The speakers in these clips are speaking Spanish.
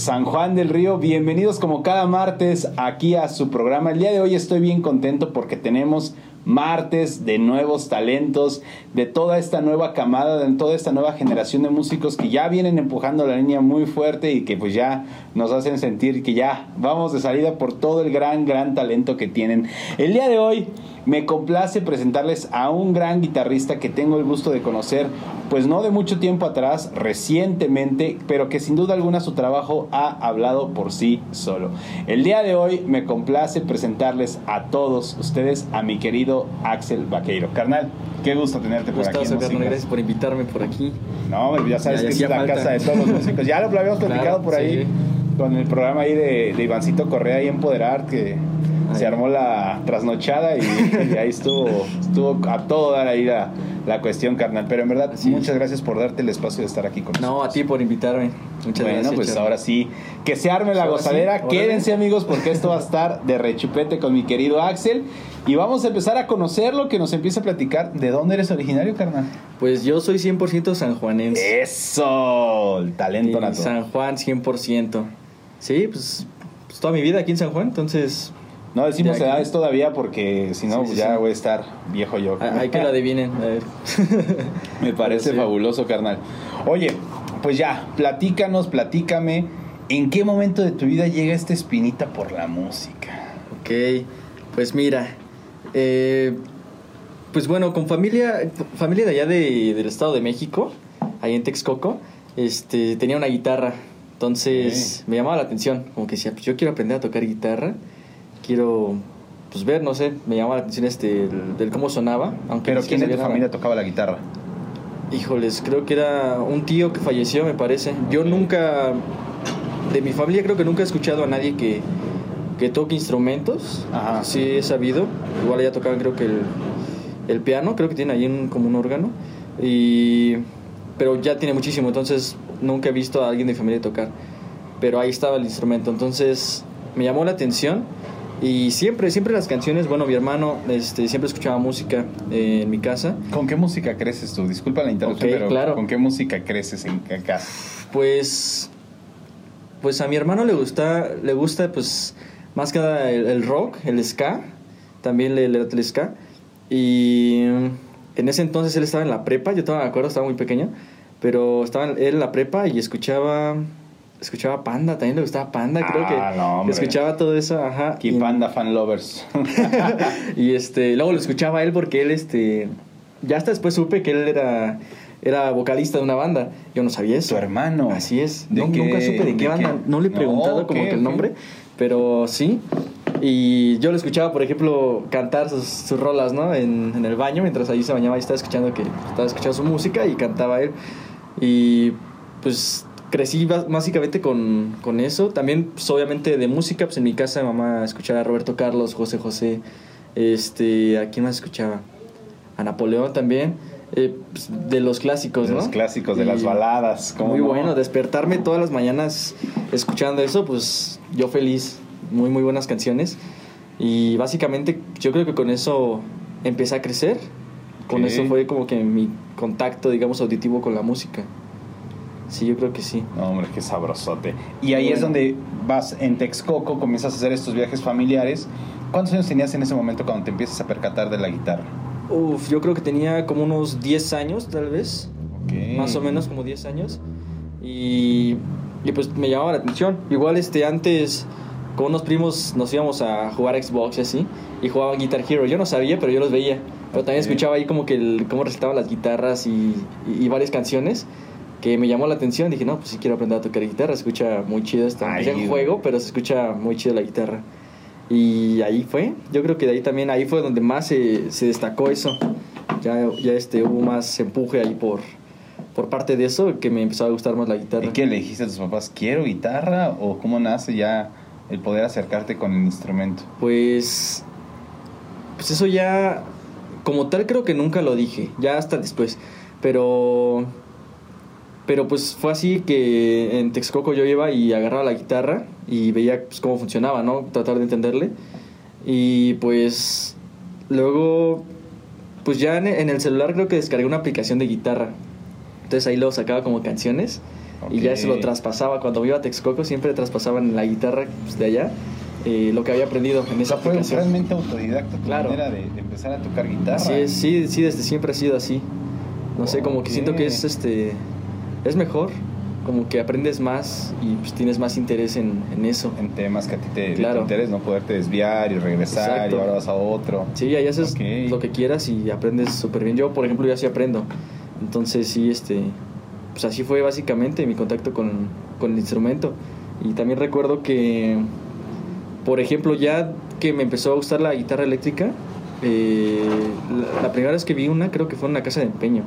San Juan del Río, bienvenidos como cada martes aquí a su programa. El día de hoy estoy bien contento porque tenemos martes de nuevos talentos, de toda esta nueva camada, de toda esta nueva generación de músicos que ya vienen empujando la línea muy fuerte y que pues ya nos hacen sentir que ya vamos de salida por todo el gran, gran talento que tienen. El día de hoy me complace presentarles a un gran guitarrista que tengo el gusto de conocer, pues no de mucho tiempo atrás, recientemente, pero que sin duda alguna su trabajo ha hablado por sí solo. El día de hoy me complace presentarles a todos ustedes a mi querido Axel Vaqueiro. Carnal, qué gusto tenerte por aquí. gracias por invitarme por aquí. No, ya sabes que es la casa de todos los músicos. Ya lo, habíamos platicado por ahí con el programa ahí de, de Ivancito Correa y Empoderar, que se armó la trasnochada y, ahí estuvo, estuvo a todo dar ahí la, la cuestión, carnal. Pero en verdad, muchas gracias por darte el espacio de estar aquí con nosotros. No, a ti por invitarme. Muchas bueno, gracias. pues ahora sí, que se arme la gozadera. Quédense, amigos, porque esto va a estar de rechupete con mi querido Axel. Y vamos a empezar a conocerlo, que nos empiece a platicar. ¿De dónde eres originario, carnal? Pues yo soy 100% sanjuanense. ¡Eso! El talento natural. San Juan, 100%. Sí, pues, pues toda mi vida aquí en San Juan, entonces no decimos edades todavía porque si no, pues ya voy a estar viejo yo. Ah, hay que la adivinen. Me parece fabuloso, carnal. Oye, pues ya, platícanos, platícame. ¿En qué momento de tu vida llega esta espinita por la música? Ok, pues mira, eh, pues bueno, con familia, familia de allá de, del Estado de México, ahí en Texcoco, este, tenía una guitarra. Entonces me llamaba la atención, como que decía, pues yo quiero aprender a tocar guitarra quiero pues ver, no sé, me llamaba la atención este del, cómo sonaba. Aunque Pero ¿quién de tu familia tocaba la guitarra? Híjoles, creo que era un tío que falleció, me parece. Yo nunca, de mi familia creo que nunca he escuchado a nadie que, que toque instrumentos. Ajá. Sí he sabido. Igual ya tocaban creo que el, el piano, creo que tiene ahí un, como un órgano. Y, pero ya tiene muchísimo, entonces nunca he visto a alguien de mi familia tocar. Pero ahí estaba el instrumento, entonces me llamó la atención y siempre, siempre las canciones, bueno, mi hermano este, siempre escuchaba música eh, en mi casa. ¿Con qué música creces tú? Disculpa la interrupción, pero claro. ¿con qué música creces en casa? Pues, pues a mi hermano le gusta, le gusta pues más que nada el, rock, el ska, también le, le el ska. Y en ese entonces él estaba en la prepa, yo estaba de acuerdo, estaba muy pequeño, pero estaba él en la prepa y escuchaba escuchaba Panda, también le gustaba Panda, creo que ah, escuchaba todo eso, ajá. Y Panda fan lovers. y este, luego lo escuchaba él porque él este ya hasta después supe que él era era vocalista de una banda. Yo no sabía eso. Tu hermano. Así es. nunca supe de qué banda. No le he preguntado como que el nombre, pero sí. Y yo lo escuchaba, por ejemplo, cantar sus, sus rolas, ¿no? En, en, el baño, mientras ahí se bañaba y estaba escuchando que estaba escuchando su música y cantaba él. Y pues crecí básicamente con, con eso. También, pues, obviamente, de música, pues en mi casa mamá escuchaba a Roberto Carlos, José José, este, ¿a quién más escuchaba? A Napoleón también. Eh, pues, de los clásicos, de Los clásicos, de las baladas. Muy bueno, despertarme todas las mañanas escuchando eso, pues yo feliz. Muy, muy buenas canciones. Y básicamente yo creo que con eso empecé a crecer. Con eso fue como que mi contacto, digamos, auditivo con la música. Sí, yo creo que sí. No, hombre, qué sabrosote. Y ahí es donde vas en Texcoco, comienzas a hacer estos viajes familiares. ¿Cuántos años tenías en ese momento cuando te empiezas a percatar de la guitarra? Uf, yo creo que tenía como unos 10 años, tal vez. Más o menos como 10 años. Y, y, pues me llamaba la atención. Igual este antes con unos primos nos íbamos a jugar Xbox y así. Y jugaban Guitar Hero. Yo no sabía, pero yo los veía. Pero también escuchaba ahí como que el, cómo recitaban las guitarras y, y varias canciones que me llamó la atención. Dije, no, pues sí quiero aprender a tocar guitarra. Se escucha muy chido esto. Es un juego, pero se escucha muy chido la guitarra. Y ahí fue. Yo creo que de ahí también, ahí fue donde más se, se destacó eso. Ya, ya este, hubo más empuje ahí por, por parte de eso que me empezó a gustar más la guitarra. ¿Y qué le dijiste a tus papás? ¿Quiero guitarra? ¿O cómo nace ya el poder acercarte con el instrumento? Pues. Pues eso ya. Como tal, creo que nunca lo dije. Ya hasta después. Pero pero pues fue así que en Texcoco yo iba y agarraba la guitarra y veía pues, cómo funcionaba, ¿no? Tratar de entenderle. Y pues luego, pues ya en, el celular creo que descargué una aplicación de guitarra. Entonces ahí lo sacaba como canciones Y ya se lo traspasaba. Cuando iba a Texcoco siempre traspasaban en la guitarra pues, de allá eh, lo que había aprendido en esa fue realmente autodidacta tu claro. manera de, empezar a tocar guitarra. Es, sí, sí, desde siempre ha sido así. No sé, como que siento que es este es mejor, como que aprendes más y pues, tienes más interés en, en, eso. En temas que a ti te, claro. no poderte desviar y regresar y ahora vas a otro. Sí, ahí haces lo que quieras y aprendes súper bien. Yo, por ejemplo, ya sí aprendo. Entonces sí, este, pues así fue básicamente mi contacto con, con el instrumento. Y también recuerdo que por ejemplo, ya que me empezó a gustar la guitarra eléctrica, eh, la, primera vez que vi una creo que fue en una casa de empeño.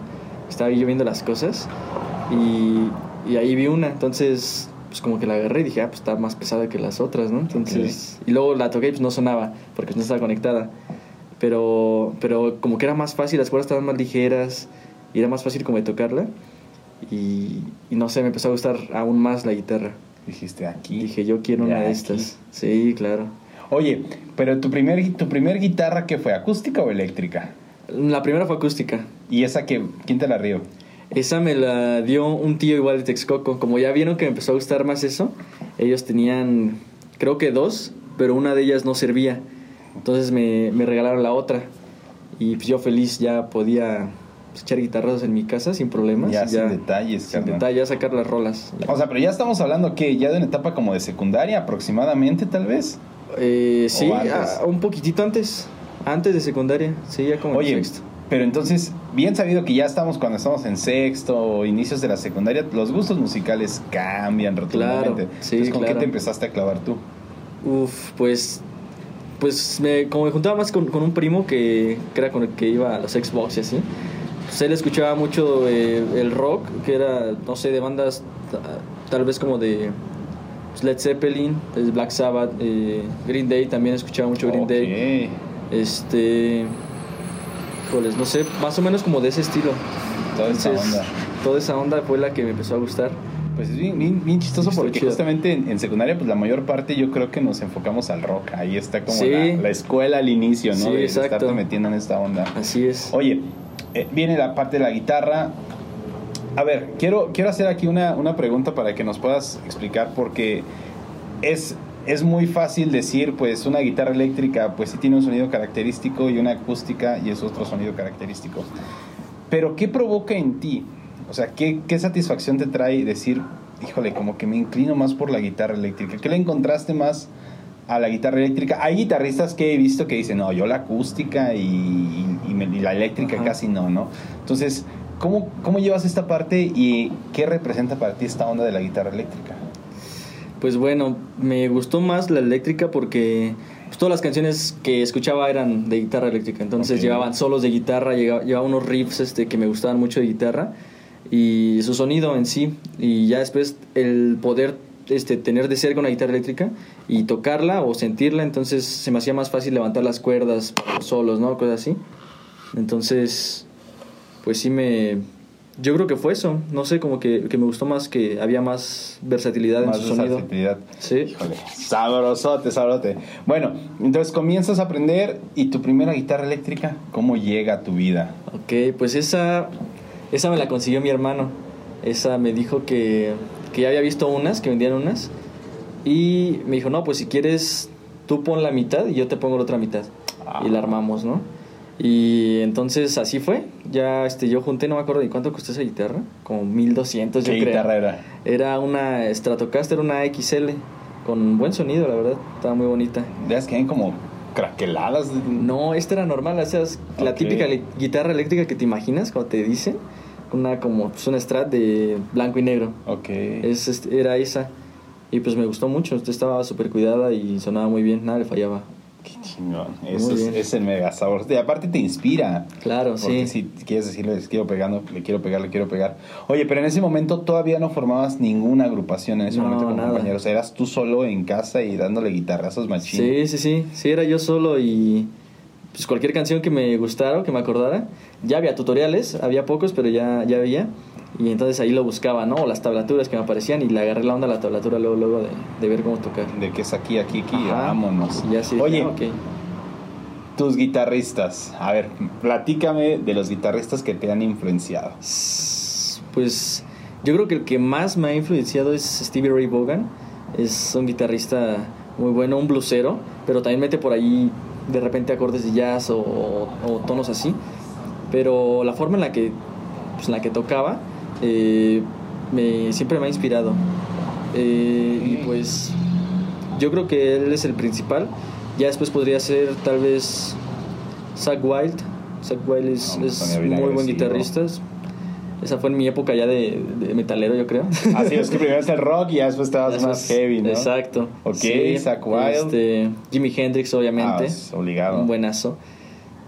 Estaba yo viendo las cosas y, y, ahí vi una. Entonces, pues como que la agarré y dije, ah, pues está más pesada que las otras, ¿no? Entonces, y luego la toqué y pues no sonaba porque no estaba conectada. Pero, pero como que era más fácil, las cuerdas estaban más ligeras y era más fácil como de tocarla. Y, y no sé, me empezó a gustar aún más la guitarra. Dijiste aquí. Dije, yo quiero una de estas. Sí, claro. Oye, pero tu primer, tu primer guitarra, ¿qué fue? ¿Acústica o eléctrica? La primera fue acústica. ¿Y esa que, quién te la dio? Esa me la dio un tío igual de Texcoco. Como ya vieron que me empezó a gustar más eso, ellos tenían, creo que dos, pero una de ellas no servía. Entonces me, me regalaron la otra. Y pues yo feliz ya podía pues, echar guitarras en mi casa sin problemas. Ya, sin detalles, Sin detalles, ya sacar las rolas. O sea, pero ya estamos hablando que ya de una etapa como de secundaria aproximadamente, tal vez. Eh, sí, un poquitito antes. Antes de secundaria, sí, ya como Oye, Pero entonces, bien sabido que ya estamos cuando estamos en sexto o inicios de la secundaria, los gustos musicales cambian rotundamente. Claro, sí, ¿con qué te empezaste a clavar tú? Uf, pues pues me, como me juntaba más con, con un primo que, que, era con el que iba a los Xbox y así, pues él escuchaba mucho eh, el rock, que era, no sé, de bandas tal vez como de pues, Led Zeppelin, Black Sabbath, eh, Green Day, también escuchaba mucho Green Day. Este, no sé, más o menos como de ese estilo. Toda esa onda. Toda esa onda fue la que me empezó a gustar. Pues es bien, chistoso porque justamente en, secundaria, pues la mayor parte yo creo que nos enfocamos al rock. Ahí está como la, escuela al inicio, ¿no? Sí, de exacto. estarte metiendo en esta onda. Así es. Oye, eh, viene la parte de la guitarra. A ver, quiero, quiero hacer aquí una, una pregunta para que nos puedas explicar porque es, es muy fácil decir, pues una guitarra eléctrica pues sí tiene un sonido característico y una acústica y es otro sonido característico. Pero ¿qué provoca en ti? O sea, ¿qué, qué satisfacción te trae decir, híjole, como que me inclino más por la guitarra eléctrica? ¿Qué le encontraste más a la guitarra eléctrica? Hay guitarristas que he visto que dicen, no, yo la acústica y, y, la eléctrica casi no, ¿no? Entonces, ¿cómo, ¿cómo llevas esta parte y qué representa para ti esta onda de la guitarra eléctrica? Pues bueno, me gustó más la eléctrica porque pues, todas las canciones que escuchaba eran de guitarra eléctrica. Entonces llevaban solos de guitarra, llevaba, unos riffs este, que me gustaban mucho de guitarra y su sonido en sí. Y ya después el poder este, tener de cerca una guitarra eléctrica y tocarla o sentirla, entonces se me hacía más fácil levantar las cuerdas solos, ¿no? Cosas así. Entonces, pues sí me... Yo creo que fue eso, no sé, como que, me gustó más que había más versatilidad en su sonido. Versatilidad. Sí. Híjole, sabrosote, sabrote. Bueno, entonces comienzas a aprender y tu primera guitarra eléctrica, ¿cómo llega a tu vida? Ok, pues esa, esa me la consiguió mi hermano. Esa me dijo que, que ya había visto unas, que vendían unas. Y me dijo, no, pues si quieres, tú pon la mitad y yo te pongo la otra mitad. Y la armamos, ¿no? Y entonces así fue. Ya este, yo junté, no me acuerdo de cuánto costó esa guitarra, como 1200 ¿Qué guitarra era? Era una Stratocaster, una XL, con buen sonido, la verdad. Estaba muy bonita. ¿De que hay como craqueladas? No, esta era normal, o sea, la típica guitarra eléctrica que te imaginas cuando te dicen. Una como pues, una Strat de blanco y negro. Ok. Es, este, era esa. Y pues me gustó mucho, estaba súper cuidada y sonaba muy bien, nada le fallaba. Qué chingón. Eso es, el mega sabor. Y aparte te inspira. Claro, porque sí. si quieres decirle, les quiero pegando, le quiero pegar, le quiero pegar. Oye, pero en ese momento todavía no formabas ninguna agrupación en ese momento con compañeros. Eras tú solo en casa y dándole guitarrazos machines. Sí, sí, sí. Sí, era yo solo y pues cualquier canción que me gustara o que me acordara. Ya había tutoriales, había pocos, pero ya, ya había. Y entonces ahí lo buscaba, ¿no? O las tablaturas que me aparecían y le agarré la onda a la tablatura luego, luego de, de ver cómo tocar. De que es aquí, aquí, aquí, vámonos. Ya sí, Oye, tus guitarristas. A ver, platícame de los guitarristas que te han influenciado. Pues yo creo que el que más me ha influenciado es Stevie Ray Vaughan. Es un guitarrista muy bueno, un blusero, pero también mete por ahí de repente acordes de jazz o, o tonos así. Pero la forma en la que, pues, en la que tocaba eh, me, siempre me ha inspirado. Eh, y pues yo creo que él es el principal. Ya después podría ser tal vez Zach Wild. Zach Wild es, No, es Sonia muy buen sí, guitarrista. Esa fue en mi época ya de, de metalero, yo creo. Así es que primero es el rock y ya después Eso más heavy, ¿no? Exacto. Ok, Zakk Wylde. Este, Jimi Hendrix, Ah, obviamente. es obligado. un buenazo.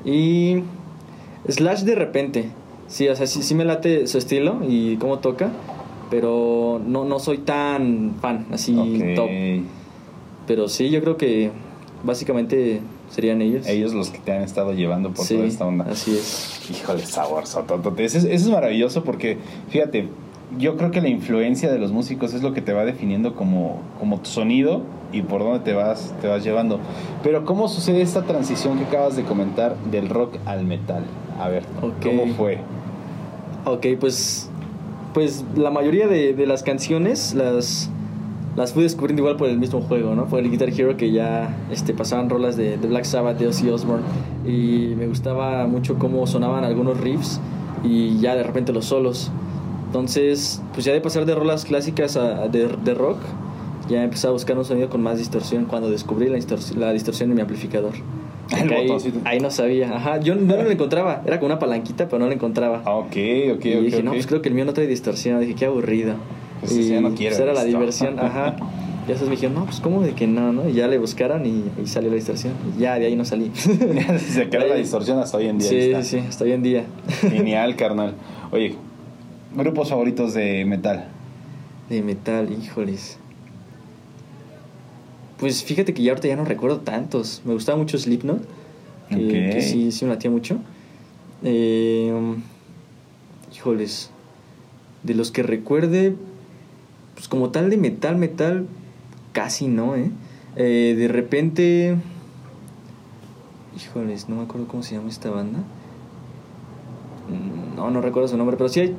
Y Slash de repente. Sí, o sea, sí, sí me late su estilo y cómo toca. Pero no, no soy tan fan, así top. Pero sí, yo creo que básicamente serían ellos. Ellos los que te han estado llevando por Sí, toda esta onda. así es. Híjole, sabor, sototote. Eso es, eso es maravilloso porque, fíjate, yo creo que la influencia de los músicos es lo que te va definiendo como, como tu sonido y por dónde te vas, te vas llevando. Pero, ¿cómo sucede esta transición que acabas de comentar del rock al metal? A ver. ¿cómo fue? Ok, pues, pues la mayoría de, de las canciones las, las fui descubriendo igual por el mismo juego, ¿no? Por el Guitar Hero que ya este, pasaban rolas de, de Black Sabbath, de Ozzy Osbourne y me gustaba mucho cómo sonaban algunos riffs y ya de repente los solos. Entonces, pues ya de pasar de rolas clásicas a, de, de rock, ya empecé a buscar un sonido con más distorsión cuando descubrí la, distorsión- la distorsión en mi amplificador. El ahí, ahí no sabía, ajá, yo no lo encontraba, era con una palanquita, pero no lo encontraba. Ah, ok, ok, y ok. dije, no, pues creo que el mío no trae distorsión. Dije, qué aburrido. Pues y ya no quiero pues era la esto. diversión, ajá. Y después me dijeron, no, pues cómo de que no, ¿no? Y ya le buscaron y, y salió la distorsión. Y ya de ahí no salí. Se queda la distorsión hasta hoy en día. sí, sí, hasta hoy en día. Genial, carnal. Oye, grupos favoritos de metal. De metal, híjoles. Pues fíjate que ya ahorita ya no recuerdo tantos. Me gustaba mucho Slipknot. Que, que sí, sí me latía mucho. Eh, híjoles. De los que recuerde, pues como tal de metal, metal, casi no, ¿eh? Eh, de repente... Híjoles, no me acuerdo cómo se llama esta banda. Mm, No, no recuerdo su nombre, pero sí hay...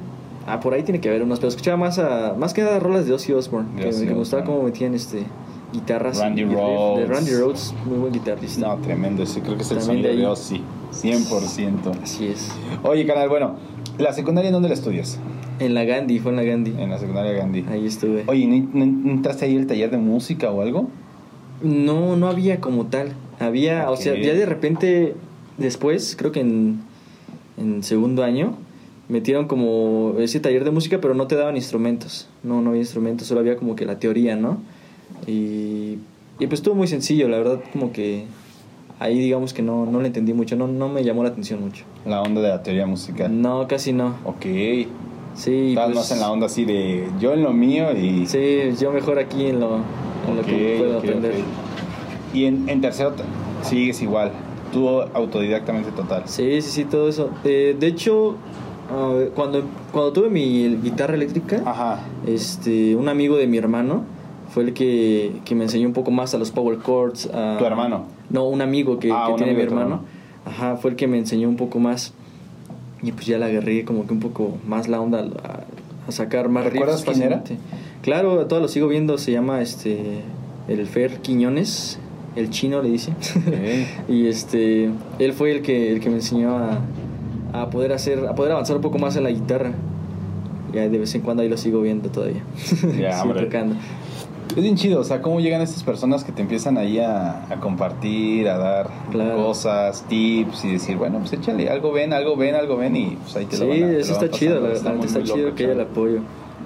Ah, por ahí tiene que haber unos, pero escuchaba más a... Más que nada rolas de Ozzy Osbourne, que, me gustaba cómo metían este guitarras. Randy y riff. De. Randy Rhodes, muy buen guitarrista. No, tremendo. Ese creo que es el sonido de de Ozzy. 100%. Así es. Oye, canal, bueno, ¿la secundaria en dónde la estudias? En la Gandhi, fue en la Gandhi. En la secundaria Gandhi. Ahí estuve. Oye, ¿no, entraste ahí al taller de música o algo? No, no había como tal. Había, o sea, ya de repente, después, creo que en, en segundo año, metieron como ese taller de música, pero no te daban instrumentos. No, no había instrumentos, solo había como que la teoría, ¿no? Y, y pues estuvo muy sencillo, la verdad, como que ahí digamos que no, no le entendí mucho, no, no me llamó la atención mucho. La onda de la teoría musical. No, casi no. Ok. Sí, Estabas pues, más en la onda así de yo en lo mío y... Sí, yo mejor aquí en lo, en lo que puedo aprender. Y en, en tercero sigues igual. Tú autodidactamente total. Sí, sí, sí, todo eso. Eh, de hecho, ah, cuando, cuando tuve mi guitarra eléctrica, Ajá. este, un amigo de mi hermano fue el que, que me enseñó un poco más a los power chords. a- ¿Tu hermano? No, un amigo que, Ah, que un tiene mi amigo hermano. Ajá, fue el que me enseñó un poco más. Y pues ya le agarré como que un poco más la onda a, a sacar más ¿Recuerdas riffs quién era? Claro, a todos lo sigo viendo, se llama este el Fer Quiñones, el chino le dice. Y este él fue el que el que me enseñó a, a poder hacer a poder avanzar un poco más en la guitarra. Ya de vez en cuando ahí lo sigo viendo todavía. Ya, Sigo tocando. Es bien chido, o sea, cómo llegan estas personas que te empiezan ahí a, a compartir, a dar Claro. cosas, tips y decir, bueno, pues échale, algo ven, algo ven, algo ven y pues ahí te Sí, lo van a- eso está chido, la verdad, está chido loco, que haya el apoyo.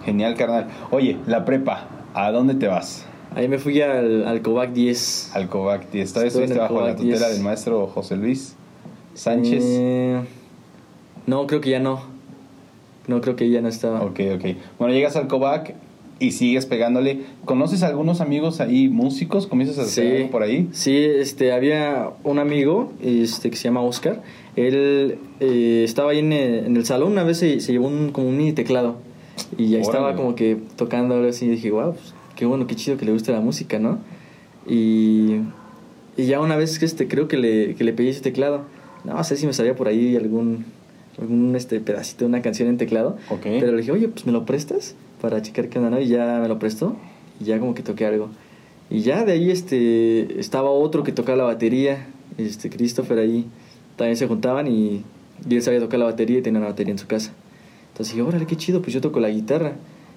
Genial, carnal. Oye, la prepa, ¿a dónde te vas? Ahí me fui al, al Covac 10. Al Covac. Esta vez Estuve en estuviste bajo la tutela 10. del maestro José Luis Sánchez. Eh, no, creo que ya no. No, creo que ya no estaba. Ok, ok. Bueno, llegas al Covac y sigues pegándole. ¿Conoces a algunos amigos ahí, músicos? ¿Comienzas a hacer algo por ahí? Sí, este, había un amigo este, que se llama Oscar. Él eh, estaba ahí en el, en el salón, una vez se, se llevó un, como un mini teclado. Y ahí estaba como que tocando algo así. Y dije, wow, pues, qué bueno, qué chido que le guste la música, ¿no? Y, y ya una vez que este, creo que le, que le pedí ese teclado. No sé si me salía por ahí algún, un este pedacito de una canción en teclado. Pero le dije, oye, pues me lo prestas para checar qué onda, ¿no? Y ya me lo prestó y ya como que toqué algo. Y ya de ahí este, estaba otro que tocaba la batería, este Christopher ahí. También se juntaban y, y él sabía tocar la batería y tenía una batería en su casa. Entonces dije, órale, qué chido, pues yo toco la guitarra.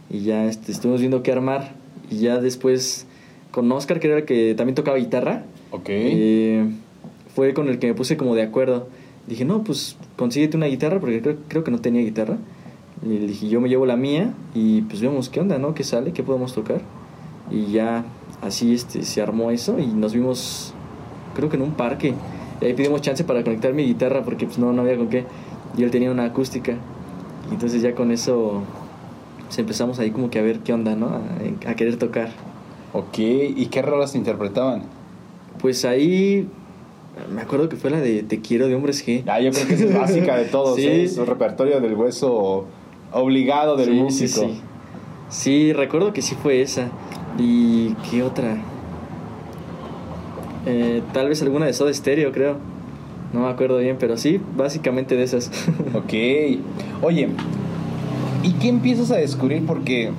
Y ya este, estuvimos viendo qué armar. Y ya después con Oscar, que era el que también tocaba guitarra. Ok. Eh, fue con el que me puse como de acuerdo. Dije, no, pues consíguete una guitarra, porque creo, creo que no tenía guitarra. Y le dije, yo me llevo la mía y pues vemos qué onda, ¿no? ¿Qué sale? ¿Qué podemos tocar? Y ya así este, se armó eso y nos vimos, creo que en un parque. Y ahí pedimos chance para conectar mi guitarra porque pues no, no había con qué. Y él tenía una acústica. Y entonces ya con eso pues, empezamos ahí como que a ver qué onda, ¿no? A, a querer tocar. Ok, ¿y qué rolas interpretaban? Pues ahí me acuerdo que fue la de Te quiero de Hombres G. Ah, yo creo que es básica de todos, Sí. ¿eh? Es un repertorio del hueso obligado del Sí, músico. Sí, sí. Sí, recuerdo que sí fue esa. ¿Y qué otra? Eh, tal vez alguna de Soda Stereo, creo. No me acuerdo bien, pero sí, básicamente de esas. Ok. Oye, ¿y qué empiezas a descubrir? Porque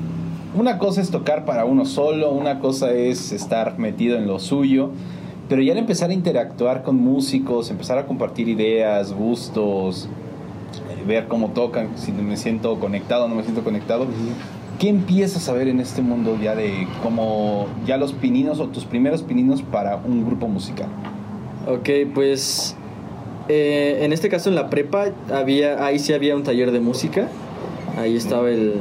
una cosa es tocar para uno solo, una cosa es estar metido en lo suyo, pero ya al empezar a interactuar con músicos, empezar a compartir ideas, gustos, eh, ver cómo tocan, si me siento conectado o no me siento conectado, ¿qué empiezas a ver en este mundo ya de como ya los pininos o tus primeros pininos para un grupo musical? ok, pues eh, en este caso en la prepa había, ahí sí había un taller de música. Ahí estaba el,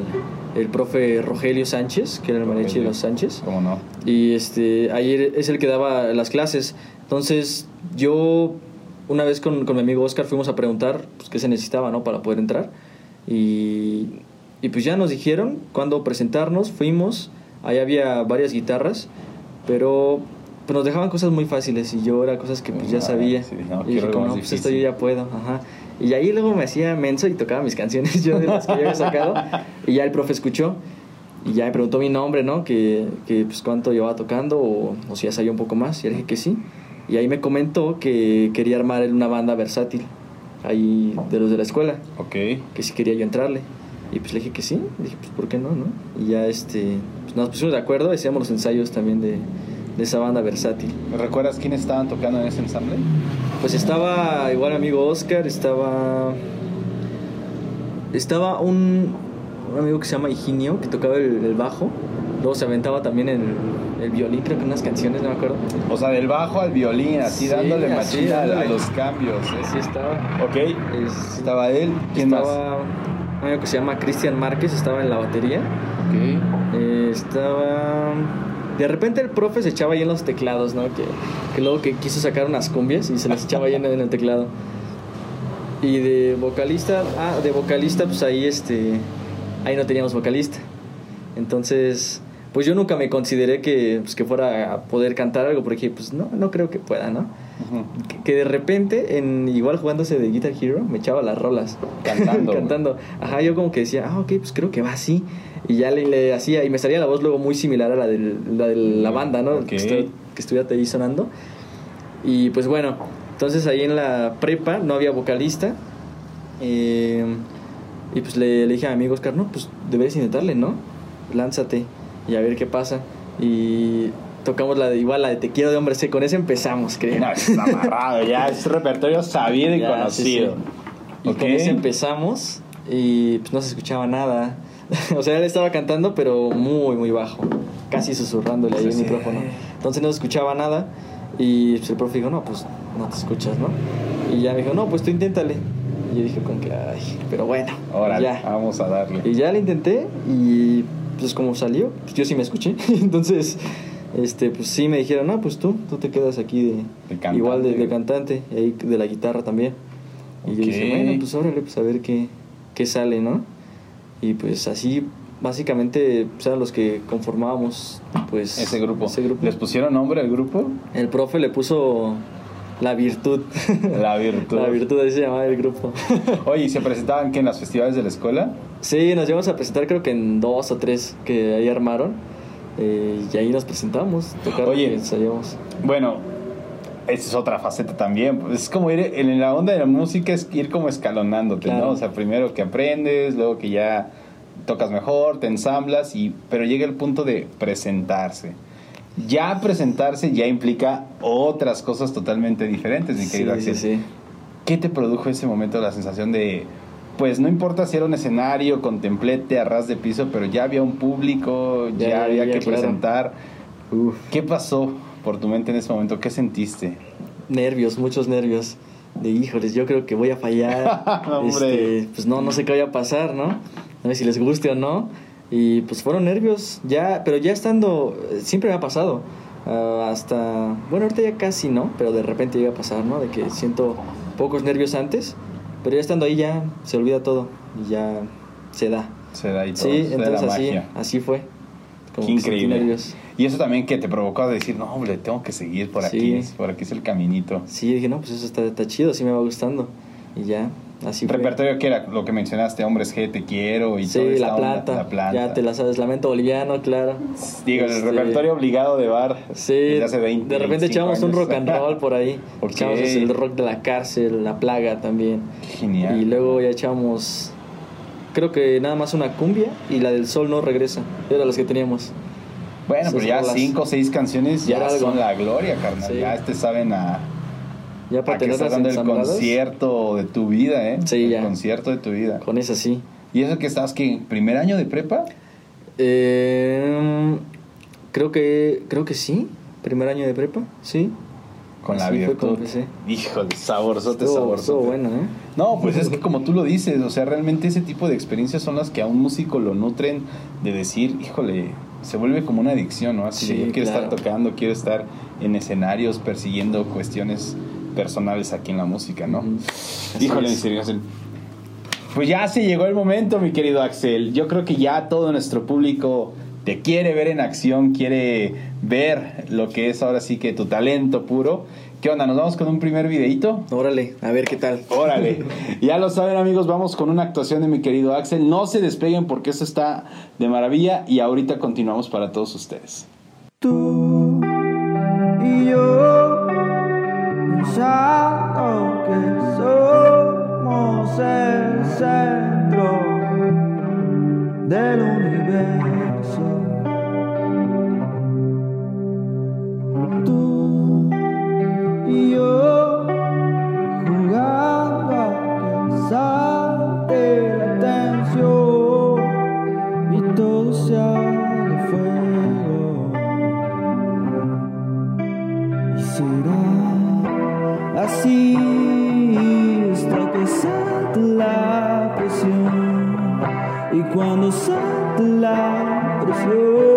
el profe Rogelio Sánchez, que era el mariachi de los Sánchez. ¿Cómo no? Y este, ahí es el que daba las clases. Entonces, yo una vez con, con mi amigo Oscar fuimos a preguntar pues, qué se necesitaba ¿no? para poder entrar. Y, y pues ya nos dijeron cuándo presentarnos, fuimos, ahí había varias guitarras, pero pues, nos dejaban cosas muy fáciles y yo era cosas que pues ya Ah, sabía. sí, no, y dije, como, no, pues esto yo ya puedo. Ajá. Y ahí luego me hacía menso y tocaba mis canciones yo de las que yo había sacado. y ya el profe escuchó y ya me preguntó mi nombre, ¿no? Que, que pues cuánto llevaba tocando o, o si ya sabía un poco más. Y le dije que sí. Y ahí me comentó que quería armar una banda versátil, ahí de los de la escuela, Ok. que si quería yo entrarle. Y pues le dije que sí. dije, pues ¿por qué no, no? Y ya este, pues nos pusimos de acuerdo, hacíamos los ensayos también de, de esa banda versátil. ¿Recuerdas quiénes estaban tocando en ese ensamble? Pues estaba igual mi amigo Oscar, estaba. Estaba un, un amigo que se llama Higinio, que tocaba el, el bajo. Luego se aventaba también el, el violín, creo que unas canciones, no me acuerdo. O sea, del bajo al violín, así Sí, dándole machina a- los cambios. ¿eh? Sí, estaba. Ok. Es- Estaba él. ¿Quién más? estaba un amigo que se llama Cristian Márquez, estaba en la batería. Ok. Eh, estaba. De repente el profe se echaba ahí en los teclados, ¿no? Que, que luego que quiso sacar unas cumbias y se las echaba ahí en, el teclado. Y de vocalista, ah, de vocalista, pues ahí este. Ahí no teníamos vocalista. Entonces, pues yo nunca me consideré que, pues, que fuera a poder cantar algo, porque pues no, no creo que pueda, ¿no? Que, que de repente, en, igual jugándose de Guitar Hero, me echaba las rolas. Cantando. Cantando. Ajá, yo como que decía, ah, ok, pues creo que va así. Y ya le, le hacía, y me salía la voz luego muy similar a la, del- la de la banda, ¿no? Que, estu- que estuviera ahí sonando. Y pues bueno, entonces ahí en la prepa no había vocalista. Eh, y pues le, le dije a mi amigo Oscar, no, pues deberías intentarle, ¿no? Lánzate y a ver qué pasa. Y tocamos la de igual, la de Te quiero de hombre C. Con esa empezamos, creo. No, es amarrado, ya es repertorio sabido y Ya, conocido. sí, sí. Y con ese empezamos y pues no se escuchaba nada. o sea, él estaba cantando, pero muy, muy bajo. Casi susurrándole ahí Sí, el micrófono. Entonces no se escuchaba nada. Y pues, el profe dijo, no, pues no te escuchas, ¿no? Y ya me dijo, no, pues tú inténtale. Y yo dije, con que, ay, pero bueno, Ahora ya. vamos a darle. Y ya le intenté y pues como salió, pues yo sí me escuché. Entonces, este, pues sí me dijeron, no, pues tú, tú te quedas aquí de, De cantante. igual de, de cantante y ahí de la guitarra también. Y yo dije, bueno, pues órale, pues a ver qué, qué sale, ¿no? Y pues así, básicamente, pues eran los que conformábamos, pues... Ese grupo. Ese grupo. ¿Les pusieron nombre al grupo? El profe le puso la virtud. La virtud. la virtud, así se llamaba el grupo. Oye, ¿y se presentaban que en las festivales de la escuela? Sí, nos llevamos a presentar creo que en dos o tres que ahí armaron. Eh, y ahí nos presentamos, tocar Oye. y ensayamos. Bueno, esa es otra faceta también. Es como ir en la onda de la música, es ir como escalonándote, ¿no? O sea, primero que aprendes, luego que ya tocas mejor, te ensamblas, y, pero llega el punto de presentarse. Ya presentarse ya implica otras cosas totalmente diferentes, mi querido Axel. Sí, sí. ¿Qué te produjo ese momento la sensación de, pues no importa si era un escenario con templete a ras de piso, pero ya había un público, ya, había que presentar? ¿Qué pasó por tu mente en ese momento? ¿Qué sentiste? Nervios, muchos nervios. De híjoles, yo creo que voy a fallar. este, pues no, no sé qué vaya a pasar, ¿no? No sé si les guste o no. Y pues fueron nervios, ya, pero ya estando, siempre me ha pasado. Ah, hasta, bueno, ahorita ya casi no, pero de repente llega a pasar, ¿no? De que siento pocos nervios antes, pero ya estando ahí ya se olvida todo y ya se da. Se da y todo. Sí, entonces así, así fue. Como Qué increíble. Y eso también que te provocó a decir, no, hombre, tengo que seguir por aquí, por aquí es el caminito. Sí, dije, no, pues eso está, está chido, sí me va gustando. Y ya, así Repertorio que era lo que mencionaste, Hombres G, Te Quiero y sí, todo la, plata, la plata. Ya te la sabes, Lamento Boliviano, claro. Digo, el este, repertorio obligado de bar sí, desde hace 20 De repente echamos un rock and roll por ahí. Echamos el rock de la cárcel, La Plaga también. Genial. Y luego ya echamos, creo que nada más una cumbia y la del Sol no regresa. Eran las que teníamos. Bueno, pero ya cinco o seis canciones ya, son la gloria, carnal. Ya te saben a. Ya para tener dando el concierto de tu vida, ¿eh? Sí, el concierto de tu vida. Con esa sí. ¿Y eso que estás, que primer año de prepa? Eh, creo que creo que sí. Primer año de prepa, sí. Con la virtud. Híjole, saborzote, saborzote. bueno, ¿eh? No, pues es que como tú lo dices, o sea, realmente ese tipo de experiencias son las que a un músico lo nutren de decir, híjole, se vuelve como una adicción, ¿no? Así yo quiero estar tocando, quiero estar en escenarios persiguiendo cuestiones personales aquí en la música, ¿no? Híjole, mi Axel. Pues ya se llegó el momento, mi querido Axel. Yo creo que ya todo nuestro público te quiere ver en acción, quiere ver lo que es ahora sí que tu talento puro. ¿Qué onda? ¿Nos vamos con un primer videito? Órale, a ver qué tal. Órale. ya lo saben amigos, vamos con una actuación de mi querido Axel. No se despeguen porque eso está de maravilla y ahorita continuamos para todos ustedes. Tú pensando que somos el centro del universo. y yo jugando a que y cuando salte la presión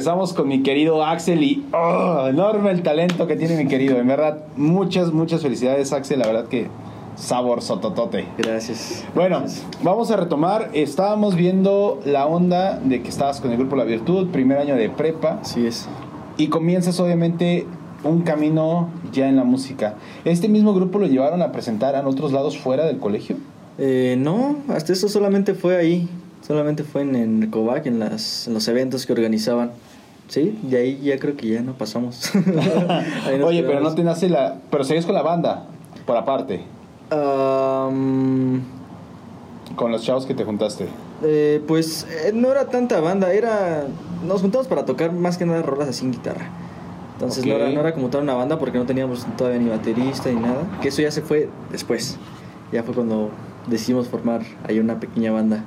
regresamos con mi querido Axel y oh, enorme el talento que tiene mi querido. En verdad, muchas, muchas felicidades, Axel. La verdad que sabor sototote. Gracias. Bueno, vamos a retomar. Estábamos viendo la onda de que estabas con el grupo La Virtud, primer año de prepa, Así es. y comienzas obviamente un camino ya en la música. ¿Este mismo grupo lo llevaron a presentar en otros lados fuera del colegio? Eh, no, hasta eso solamente fue ahí. Solamente fue en, en el COVAC, en, las, en los eventos que organizaban. Sí, de ahí ya creo que ya no pasamos. Oye, pero no te nace la... Pero seguís con la banda, por aparte, Am, con los chavos que te juntaste. eh, pues eh, no era tanta banda, era... Nos juntamos para tocar más que nada rolas así en guitarra. Entonces no, era, no era como tal una banda porque no teníamos todavía ni baterista ni nada. Que eso ya se fue después. Ya fue cuando decidimos formar ahí una pequeña banda.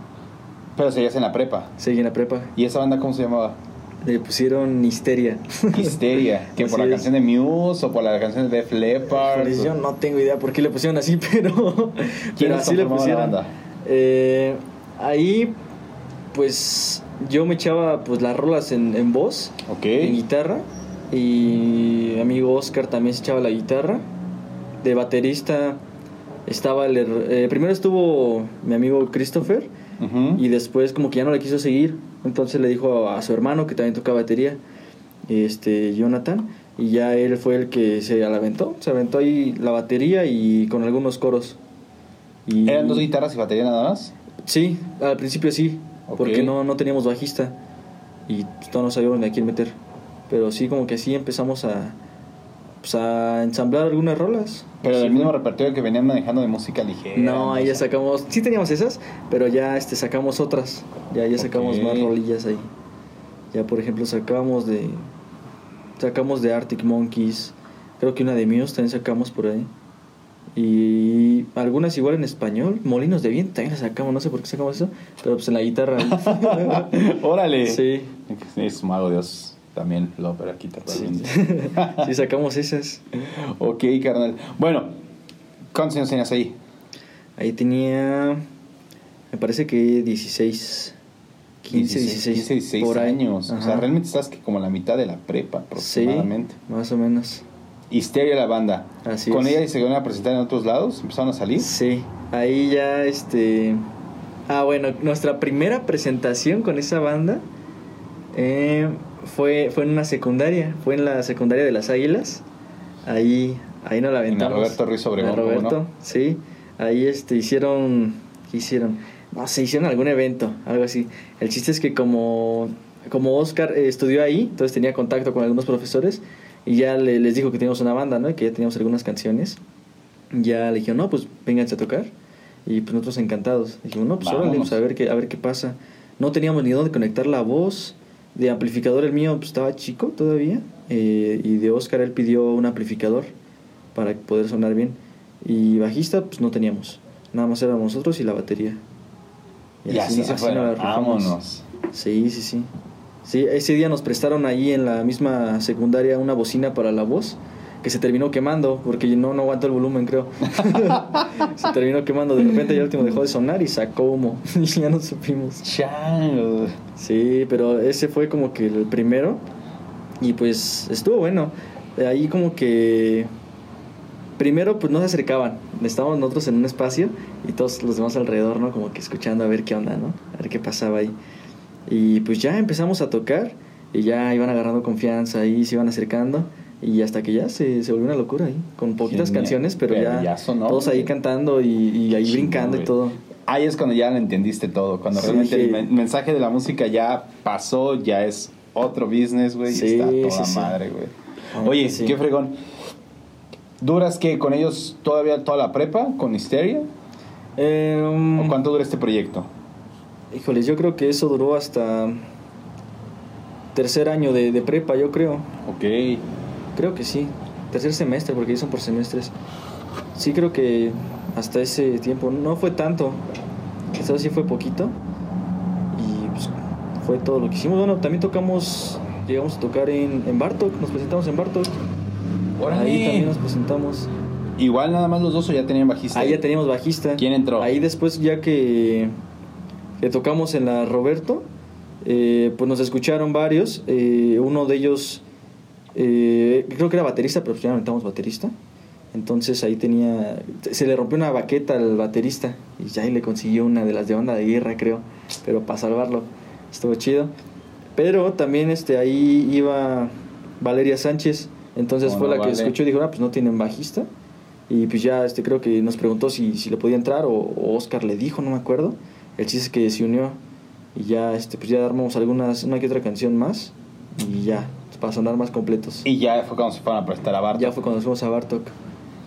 Pero seguías en la prepa. Seguí en la prepa. ¿Y esa banda cómo se llamaba? Le pusieron Histeria. Histeria. ¿Que por la es. canción de Muse o por la canción de Def Leppard? Pues yo no tengo idea por qué le pusieron así, pero, pero ¿Quiénes así le la pusieron. banda? Eh, ahí, pues yo me echaba pues las rolas en, en voz, en guitarra, y mi amigo Oscar también se echaba la guitarra. De baterista estaba el... her- eh, primero estuvo mi amigo Christopher, Y después como que ya no le quiso seguir, entonces le dijo a, a su hermano que también tocaba batería, este Jonathan, y ya él fue el que se la aventó, se aventó ahí la batería y con algunos coros. Y, ¿Eran dos guitarras y batería nada más? Sí, al principio sí, porque no, no teníamos bajista y todos no sabíamos ni a quién meter. Pero sí, como que sí empezamos a, pues, a ensamblar algunas rolas. Pero Sí, del mismo repertorio que venían manejando de música ligera. No, ahí ya sacamos, sí teníamos esas, pero ya este sacamos otras, ya ya sacamos más rolillas ahí. Ya por ejemplo sacamos de sacamos de Arctic Monkeys, creo que una de Muse también sacamos por ahí. Y algunas igual en español, Molinos de Viento también las sacamos, no sé por qué sacamos eso, pero pues en la guitarra. Órale. sí. Es mago Dios también la ópera Sí. también. sí sacamos esas. ok, carnal. Bueno, ¿cuántos años tenías ahí? Ahí tenía me parece que 16 15, 16, 15, 16 por ahí. años. O sea, realmente estás que como la mitad de la prepa Sí, aproximadamente. más o menos. Histeria la banda. Así ¿Con es. ella se iban a presentar en otros lados? ¿Empezaron a salir? Sí, ahí ya este... Ah, bueno, nuestra primera presentación con esa banda eh, fue, fue en una secundaria, fue en la secundaria de las Águilas. Ahí, ahí nos la En la aventamos. Roberto Ruiz Obregón, En la ¿cómo Roberto, no? sí. Ahí este, hicieron... ¿Qué hicieron? No sé, hicieron algún evento, algo así. El chiste es que como, como Oscar eh, estudió ahí, entonces tenía contacto con algunos profesores y ya le- les dijo que teníamos una banda, ¿no? Y que ya teníamos algunas canciones. Ya le dijeron, no, pues vénganse a tocar. Y pues nosotros encantados. Dijimos, no, pues órale, pues a ver qué, a ver qué pasa. No teníamos ni dónde conectar la voz. De amplificador el mío pues, estaba chico todavía. eh, y de Oscar él pidió un amplificador para poder sonar bien. Y bajista pues no teníamos. Nada más éramos nosotros y la batería. Y, así, no- se. Vámonos. Sí, sí, sí. Sí, ese día nos prestaron ahí en la misma secundaria una bocina para la voz que se terminó quemando porque no, no aguantó el volumen, creo. se terminó quemando. De repente ya el último dejó de sonar y sacó humo. y ya no supimos. Chango. Sí, pero ese fue como que el primero. Y pues estuvo bueno. De Ahí como que... Primero pues no se acercaban. Estábamos nosotros en un espacio y todos los demás alrededor, ¿no? Como que escuchando a ver qué onda, ¿no? A ver qué pasaba ahí. Y pues ya empezamos a tocar y ya iban agarrando confianza y se iban acercando. Y hasta que ya se, se volvió una locura ahí, con poquitas Genial. canciones, pero, Pero ya, ya sonó, todos ahí cantando y, y ahí brincando y todo. Ahí es cuando ya lo entendiste todo. Cuando Sí, realmente el men- mensaje de la música ya pasó, ya es otro business, güey. Sí, y está toda sí, sí. madre, güey. Ah, Oye, qué fregón. ¿Duras que con ellos todavía toda la prepa, con Histeria? Em, ¿O cuánto dura este proyecto? Híjoles, yo creo que eso duró hasta tercer año de, de prepa, yo creo. Ok. Creo que sí. Tercer semestre, porque son por semestres. Sí, creo que hasta ese tiempo no fue tanto. Quizás sí fue poquito. Y pues fue todo lo que hicimos. Bueno, también tocamos, llegamos a tocar en, en Bartok, nos presentamos en Bartok. Ahí también nos presentamos. Igual nada más los dos o ya tenían bajista. Ahí ya teníamos bajista. ¿Quién entró? Ahí después ya que, que tocamos en la Roberto, eh, pues nos escucharon varios. eh, uno de ellos, eh, creo que era baterista, pero pues ya no necesitamos baterista. Entonces ahí tenía, se le rompió una baqueta al baterista y ya ahí le consiguió una de las de onda de guerra, creo, pero para salvarlo. Estuvo chido. Pero también este, ahí iba Valeria Sánchez, entonces ¿Cómo fue la que escuchó y dijo, ah, pues no tienen bajista. Y pues ya este, creo que nos preguntó si, si le podía entrar o, o Oscar le dijo, no me acuerdo. El chiste es que se unió y ya, este, pues ya armamos algunas, una que otra canción más y ya, para sonar más completos. Y ya fue cuando se fueron a prestar a Bartok. Ya fue cuando fuimos a Bartok.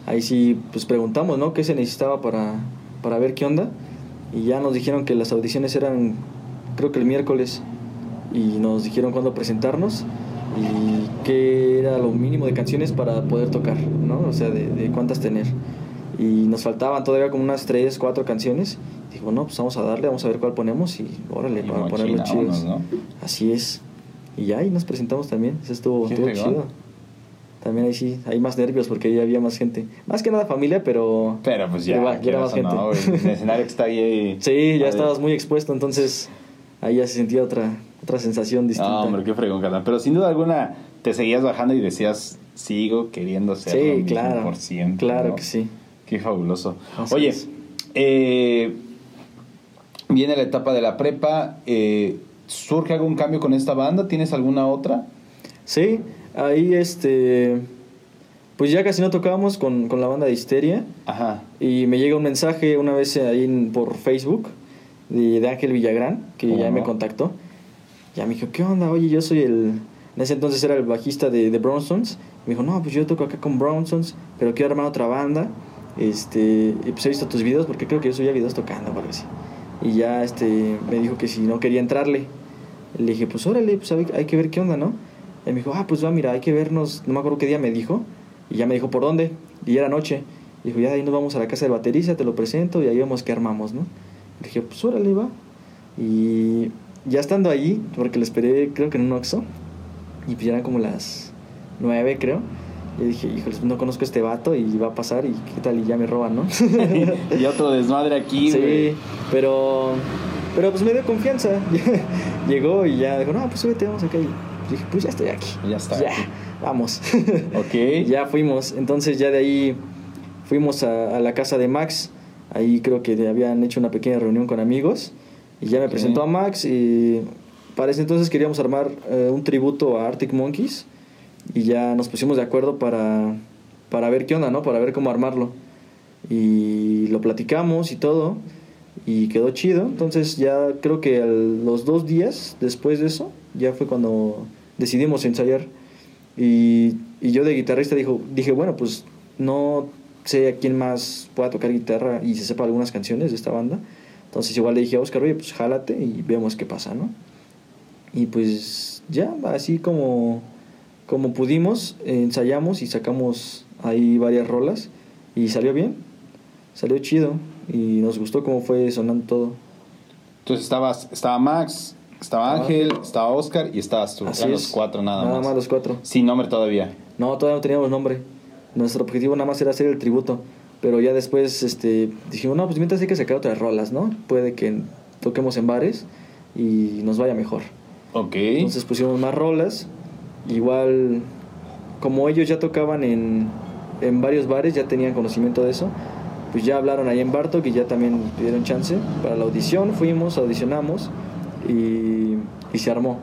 Ahí sí, pues preguntamos, ¿no? ¿Qué se necesitaba para, para ver qué onda? Y ya nos dijeron que las audiciones eran, creo que el miércoles. Y nos dijeron cuándo presentarnos y qué era lo mínimo de canciones para poder tocar, ¿no? O sea, de, de cuántas tener. Y nos faltaban todavía como unas 3, 4 canciones. Dijo, no, pues vamos a darle, vamos a ver cuál ponemos y órale, Y para ponerlo mochila, vámonos, ¿no? Así es. Y ya ahí nos presentamos también. Eso estuvo, estuvo chido. También ahí sí, hay más nervios porque ahí había más gente. Más que nada familia, pero... Pero pues ya, va, ya era más gente. no, el escenario que está ahí. Sí, ya estabas muy expuesto, entonces ahí ya se sentía otra, otra sensación distinta. No, hombre, qué fregón, carnal. Pero sin duda alguna te seguías bajando y decías, sigo queriendo ser lo sí, mismo claro. por siempre. Claro ¿no? que sí. Qué fabuloso. Así Oye, eh, viene la etapa de la prepa. eh, ¿Surge algún cambio con esta banda? ¿Tienes alguna otra? Sí, ahí este... Pues ya casi no tocábamos con, con la banda de Histeria. Ajá. Y me llega un mensaje una vez ahí en- por Facebook de, de Ángel Villagrán, que ¿Cómo ya me contactó. Ya me dijo, ¿qué onda? Oye, yo soy el... En ese entonces era el bajista de, de. Me dijo, no, pues yo toco acá con Brownsons, pero quiero armar otra banda. Este, y pues he visto tus videos porque creo que yo subía videos tocando o algo así. Y ya este, me dijo que si no quería entrarle. Le dije, pues órale, pues hay, hay que ver qué onda, ¿no? Y me dijo, ah, pues va, mira, hay que vernos. No me acuerdo qué día me dijo. Y ya me dijo, ¿por dónde? Y era noche. Dijo, ya de ahí nos vamos a la casa del baterista, te lo presento y ahí vemos qué armamos, ¿no? Le dije, pues órale, va. Y ya estando allí, porque lo esperé, creo que en un Oxxo, y pues ya eran como las nueve, creo. Y dije, híjole, no conozco a este vato y va a pasar y qué tal y ya me roban, ¿no? y otro desmadre aquí, güey. sí, pero, pero pues me dio confianza. Llegó y ya dijo, no, pues súbete, vamos acá. Y dije, pues ya estoy aquí. Ya está Ya, aquí. vamos. Ok. ya fuimos. Entonces ya de ahí fuimos a, a la casa de Max. Ahí creo que habían hecho una pequeña reunión con amigos. Y ya me Ok. presentó a Max. Y para ese entonces queríamos armar eh, un tributo a Arctic Monkeys. Y ya nos pusimos de acuerdo para, para ver qué onda, ¿no? Para ver cómo armarlo. Y lo platicamos y todo. Y quedó chido. Entonces ya creo que al- los dos días después de eso, ya fue cuando decidimos ensayar. Y, y yo de guitarrista dijo, dije, bueno, pues no sé a quién más pueda tocar guitarra y se sepa algunas canciones de esta banda. Entonces igual le dije a Oscar, oye, pues jálate y vemos qué pasa, ¿no? Y pues ya, así como, como pudimos, ensayamos y sacamos ahí varias rolas y salió bien, salió chido y nos gustó cómo fue sonando todo. Entonces estabas, estaba Max, estaba Estaba Ángel, estaba Oscar y estabas tú. Así Eran los cuatro nada, Nada más. más los cuatro. Sin nombre todavía. No, todavía no teníamos nombre. Nuestro objetivo nada más era hacer el tributo. Pero ya después este, dijimos, no, pues mientras hay que sacar otras rolas, ¿no? Puede que toquemos en bares y nos vaya mejor. Ok. Entonces pusimos más rolas. Igual, como ellos ya tocaban en, en varios bares, ya tenían conocimiento de eso, pues ya hablaron ahí en Bartok y ya también pidieron chance para la audición. Fuimos, audicionamos y, y se armó.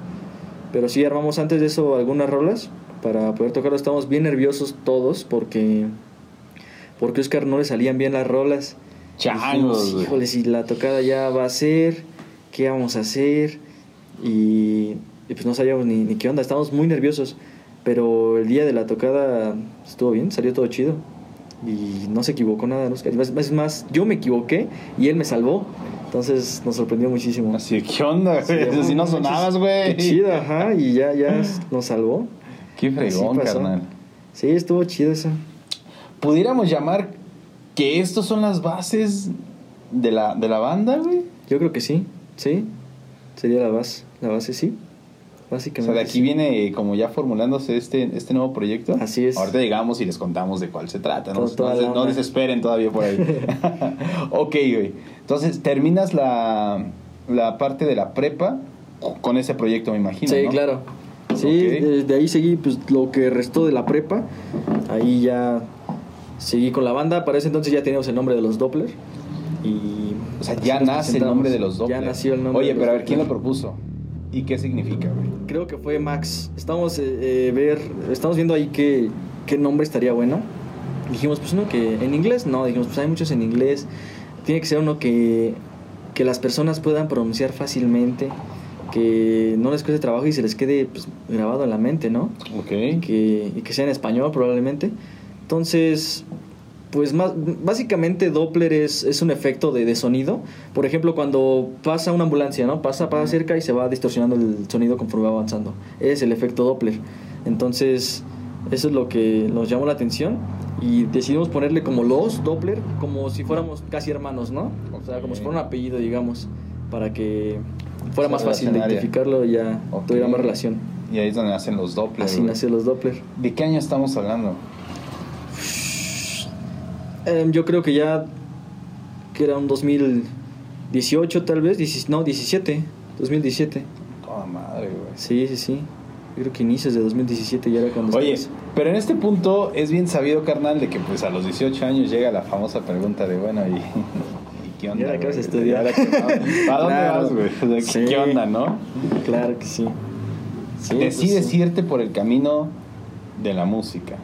Pero sí armamos antes de eso algunas rolas para poder tocarlo. Estamos bien nerviosos todos porque, porque a Oscar no le salían bien las rolas. Güey. Híjole, si la tocada ya va a ser, ¿qué vamos a hacer? Y, y pues no sabíamos ni, ni qué onda, estábamos muy nerviosos. Pero el día de la tocada estuvo bien, salió todo chido. Y no se equivocó nada. Es más, es más, yo me equivoqué y él me salvó. Entonces nos sorprendió muchísimo. Así, ¿qué onda, güey? Sí, Así no sonabas, güey. Qué chido, ajá, y ya, ya nos salvó. Qué fregón, Así carnal. Sí, estuvo chido eso. Pudiéramos llamar que estos son las bases de la, de la banda, güey. Yo creo que sí, sí. Sería la base, la base sí. O sea, de aquí sí. viene como ya formulándose este, este nuevo proyecto. Así es. Ahorita llegamos y les contamos de cuál se trata. No, no, desesperen todavía por ahí. ok, güey. Entonces, terminas la, la parte de la prepa con ese proyecto, me imagino. Sí, ¿no? claro. Sí, desde ahí seguí pues lo que restó de la prepa. Ahí ya seguí con la banda. Para ese entonces ya teníamos el nombre de los Doppler. Y O sea, ya nace el nombre de los Doppler. Ya nació el nombre. Oye, de pero a ver, ¿quién lo propuso? ¿Y qué significa, güey? Creo que fue Max. Estamos eh, eh, ver, estamos viendo ahí qué, qué nombre estaría bueno. Dijimos, pues uno que en inglés, no, dijimos, pues hay muchos en inglés. Tiene que ser uno que, que las personas puedan pronunciar fácilmente, que no les cueste trabajo y se les quede pues, grabado en la mente, ¿no? Ok. que, y que sea en español probablemente. Entonces, pues más, básicamente Doppler es, es un efecto de, de sonido. Por ejemplo, cuando pasa una ambulancia, ¿no? Pasa, pasa cerca y se va distorsionando el sonido conforme va avanzando. Es el efecto Doppler. Entonces, eso es lo que nos llamó la atención y decidimos ponerle como los Doppler, como si fuéramos casi hermanos, ¿no? O sea, como si fuera un apellido, digamos, para que fuera más fácil identificarlo y ya Ok. tuviera más relación. Y ahí es donde nacen los Doppler. Así nació los Doppler. ¿De qué año estamos hablando? Em, yo creo que ya que era un 2018 tal vez, 17, no, 17, 2017. Toda madre, güey. Sí, sí, sí. Yo creo que inicios de 2017 ya era cuando Oye, estabas- pero en este punto es bien sabido, carnal, de que pues a los 18 años llega la famosa pregunta de, bueno, ¿y, qué onda? ¿Y ahora vas a estudiar? ¿Para dónde Claro. vas, güey? O sea, ¿qué- Sí. ¿Qué onda, no? Claro que sí. Sí, Decides pues, sí. irte por el camino de la música.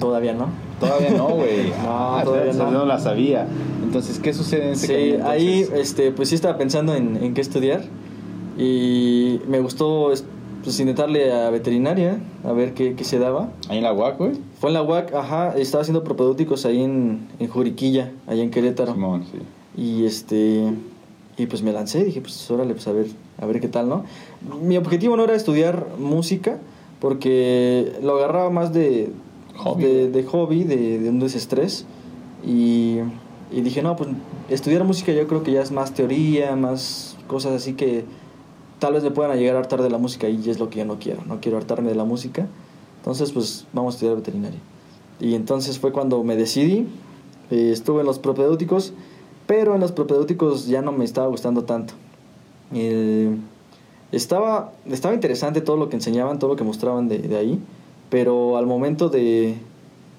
Todavía no. Todavía no, güey. No, Ah, todavía no. la sabía. Entonces, ¿qué sucede en ese Sí, camino? ahí este, pues sí estaba pensando en, en qué estudiar y me gustó es- pues intentarle a veterinaria a ver qué, qué se daba. Ahí en la UAC, güey. Fue en la UAC, ajá, estaba haciendo propedéuticos ahí en, en Juriquilla, allá en Querétaro. Simón, sí. Y este y pues me lancé, dije, pues órale, pues a ver, a ver qué tal, ¿no? Mi objetivo no era estudiar música porque lo agarraba más de Hobby, de, de hobby, de, de un desestrés y, y dije, no, pues estudiar música yo creo que ya es más teoría, más cosas así que tal vez me puedan llegar a hartar de la música y es lo que yo no quiero, no quiero hartarme de la música. Entonces, pues vamos a estudiar veterinaria. Y entonces fue cuando me decidí, eh, estuve en los propedéuticos, pero en los propedéuticos ya no me estaba gustando tanto. Eh, estaba, estaba interesante todo lo que enseñaban, todo lo que mostraban de, de ahí, pero al momento de,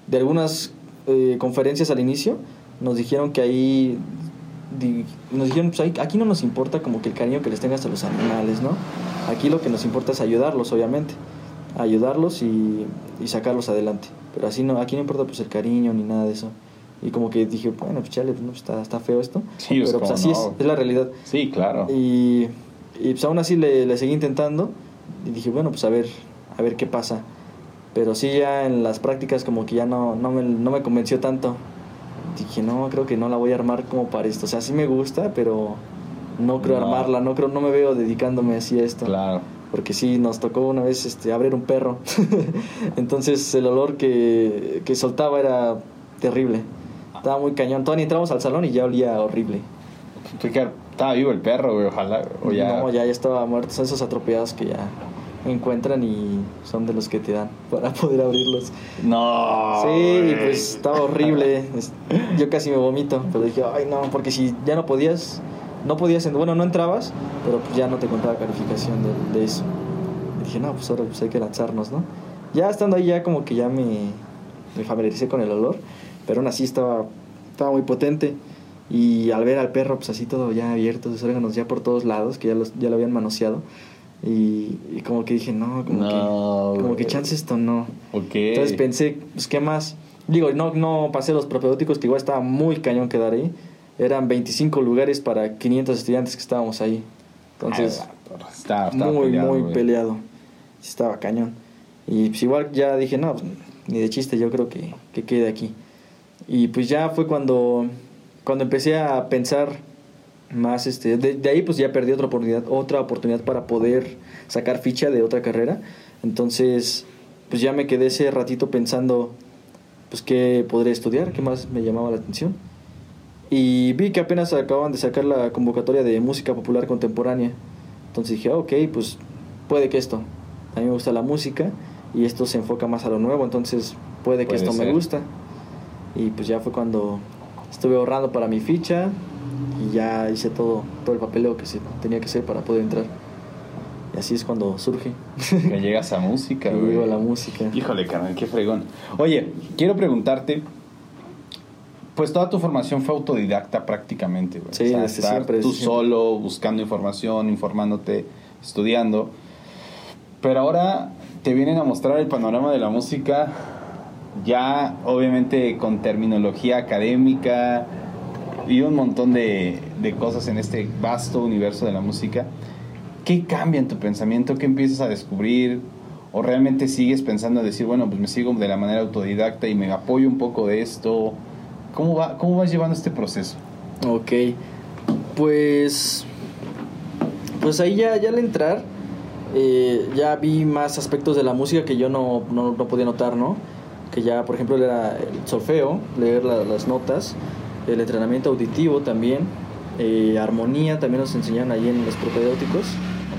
de algunas eh, conferencias al inicio, nos dijeron que ahí, di- nos dijeron, pues ahí- aquí no nos importa como que el cariño que les tengas a los animales, ¿no? Aquí lo que nos importa es ayudarlos, obviamente, ayudarlos y, y sacarlos adelante, pero así no, aquí no importa pues el cariño ni nada de eso. Y como que dije, bueno, pues chale, pues, no, pues, está, está feo esto. Sí, pero pues así no. es, es la realidad. Sí, claro. Y, y pues aún así le, le seguí intentando y dije, bueno, pues a ver, a ver qué pasa. Pero sí ya en las prácticas como que ya no, no, me, no me convenció tanto. Dije, no, creo que no la voy a armar como para esto. O sea, sí me gusta, pero no creo No. armarla, no creo, no me veo dedicándome así a esto. Claro. Porque sí, nos tocó una vez este, abrir un perro. Entonces el olor que, que soltaba era terrible. Estaba muy cañón. Todavía entramos al salón y ya olía horrible. Estaba vivo el perro, güey, ojalá. O ya. No, ya, ya estaba muerto. Son esos atropellados que ya encuentran y son de los que te dan para poder abrirlos. No. sí, y pues estaba horrible. Yo casi me vomito, pero dije, ay no, porque si ya no podías, no podías, en- bueno, no entrabas, pero pues ya no te contaba calificación de, de eso. Y dije, no, pues ahora pues hay que lanzarnos, ¿no? Ya estando ahí ya como que ya me, me familiaricé con el olor, pero aún así estaba, estaba muy potente. Y al ver al perro, pues así todo ya abierto, sus órganos ya por todos lados, que ya, los, ya lo habían manoseado. Y, y como que dije, no, como, No, que, como que chance esto no. Ok. Entonces pensé, pues, ¿qué más? Digo, no, no pasé los propedéuticos, que igual estaba muy cañón quedar ahí. Eran 25 lugares para 500 estudiantes que estábamos ahí. Entonces, Ah, estaba, estaba muy, peleado, muy peleado. Estaba cañón. Y pues igual ya dije, no, pues, ni de chiste, yo creo que, que quede aquí. Y pues ya fue cuando, cuando empecé a pensar más, este, de, de ahí pues ya perdí otra oportunidad, otra oportunidad para poder sacar ficha de otra carrera. Entonces, pues ya me quedé ese ratito pensando, pues qué podría estudiar, qué más me llamaba la atención. Y vi que apenas acaban de sacar la convocatoria de música popular contemporánea. Entonces dije, "Ah, ok, pues puede que esto. A mí me gusta la música y esto se enfoca más a lo nuevo, entonces puede que Puede esto ser. me gusta. Y pues ya fue cuando estuve ahorrando para mi ficha y ya hice todo, todo el papeleo que se tenía que hacer para poder entrar. Y así es cuando surge. Que llegas a música, güey. llego a la música. Híjole, carnal, qué fregón. Oye, quiero preguntarte. Pues toda tu formación fue autodidacta prácticamente, güey. Sí, desde estar siempre, Tú siempre. solo, buscando información, informándote, estudiando. Pero ahora te vienen a mostrar el panorama de la música, ya obviamente con terminología académica y un montón de, de cosas en este vasto universo de la música. ¿Qué cambia en tu pensamiento? ¿Qué empiezas a descubrir? ¿O realmente sigues pensando en decir, bueno, pues me sigo de la manera autodidacta y me apoyo un poco de esto? ¿Cómo, va, cómo vas llevando este proceso? Ok, pues, pues ahí ya, ya al entrar, eh, ya vi más aspectos de la música que yo no, no, no podía notar, ¿no? Que ya, por ejemplo, era el solfeo, leer la- las notas, el entrenamiento auditivo también, eh, armonía también nos enseñan ahí en los propedéuticos,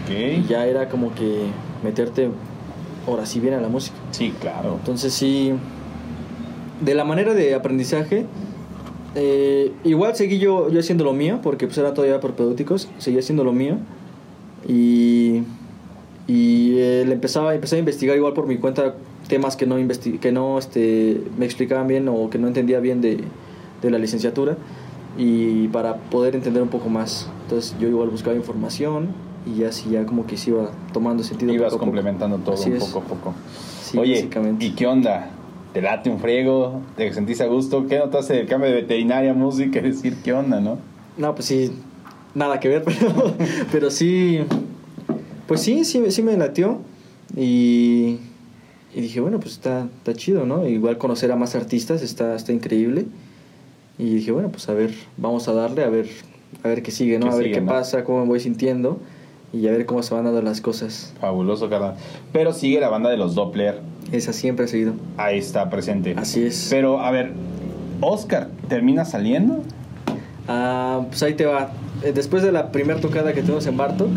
y Ok. ya era como que meterte ahora sí bien a la música. Sí, claro. Entonces sí, de la manera de aprendizaje, eh, igual seguí yo, yo haciendo lo mío, porque pues era todavía propedéuticos, seguí haciendo lo mío. Y, y eh, le empezaba, empecé a investigar igual por mi cuenta temas que no, que no este, me explicaban bien o que no entendía bien de, de la licenciatura y para poder entender un poco más. Entonces yo igual buscaba información y así ya como que se iba tomando sentido. Ibas poco complementando todo Así un es. poco a poco. Sí, Oye, básicamente. ¿y qué onda? ¿Te late un friego? ¿Te sentís a gusto? ¿Qué notaste del cambio de veterinaria a música? Es decir, ¿qué onda, no? No, pues sí, nada que ver, pero, pero sí, pues sí, sí, sí me latió y, y dije, bueno, pues está, está chido, ¿no? Igual conocer a más artistas está, está increíble y dije, bueno, pues a ver, vamos a darle, a ver, a ver qué sigue, ¿no? ¿Qué a ver sigue, qué no? pasa, cómo me voy sintiendo y a ver cómo se van dando las cosas. Fabuloso, carnal. Pero sigue la banda de los Doppler. Esa siempre ha seguido. Ahí está presente. Así es. Pero, a ver, ¿Oscar termina saliendo? Ah, pues ahí te va. Eh, Después de la primera tocada que tuvimos en Bartok,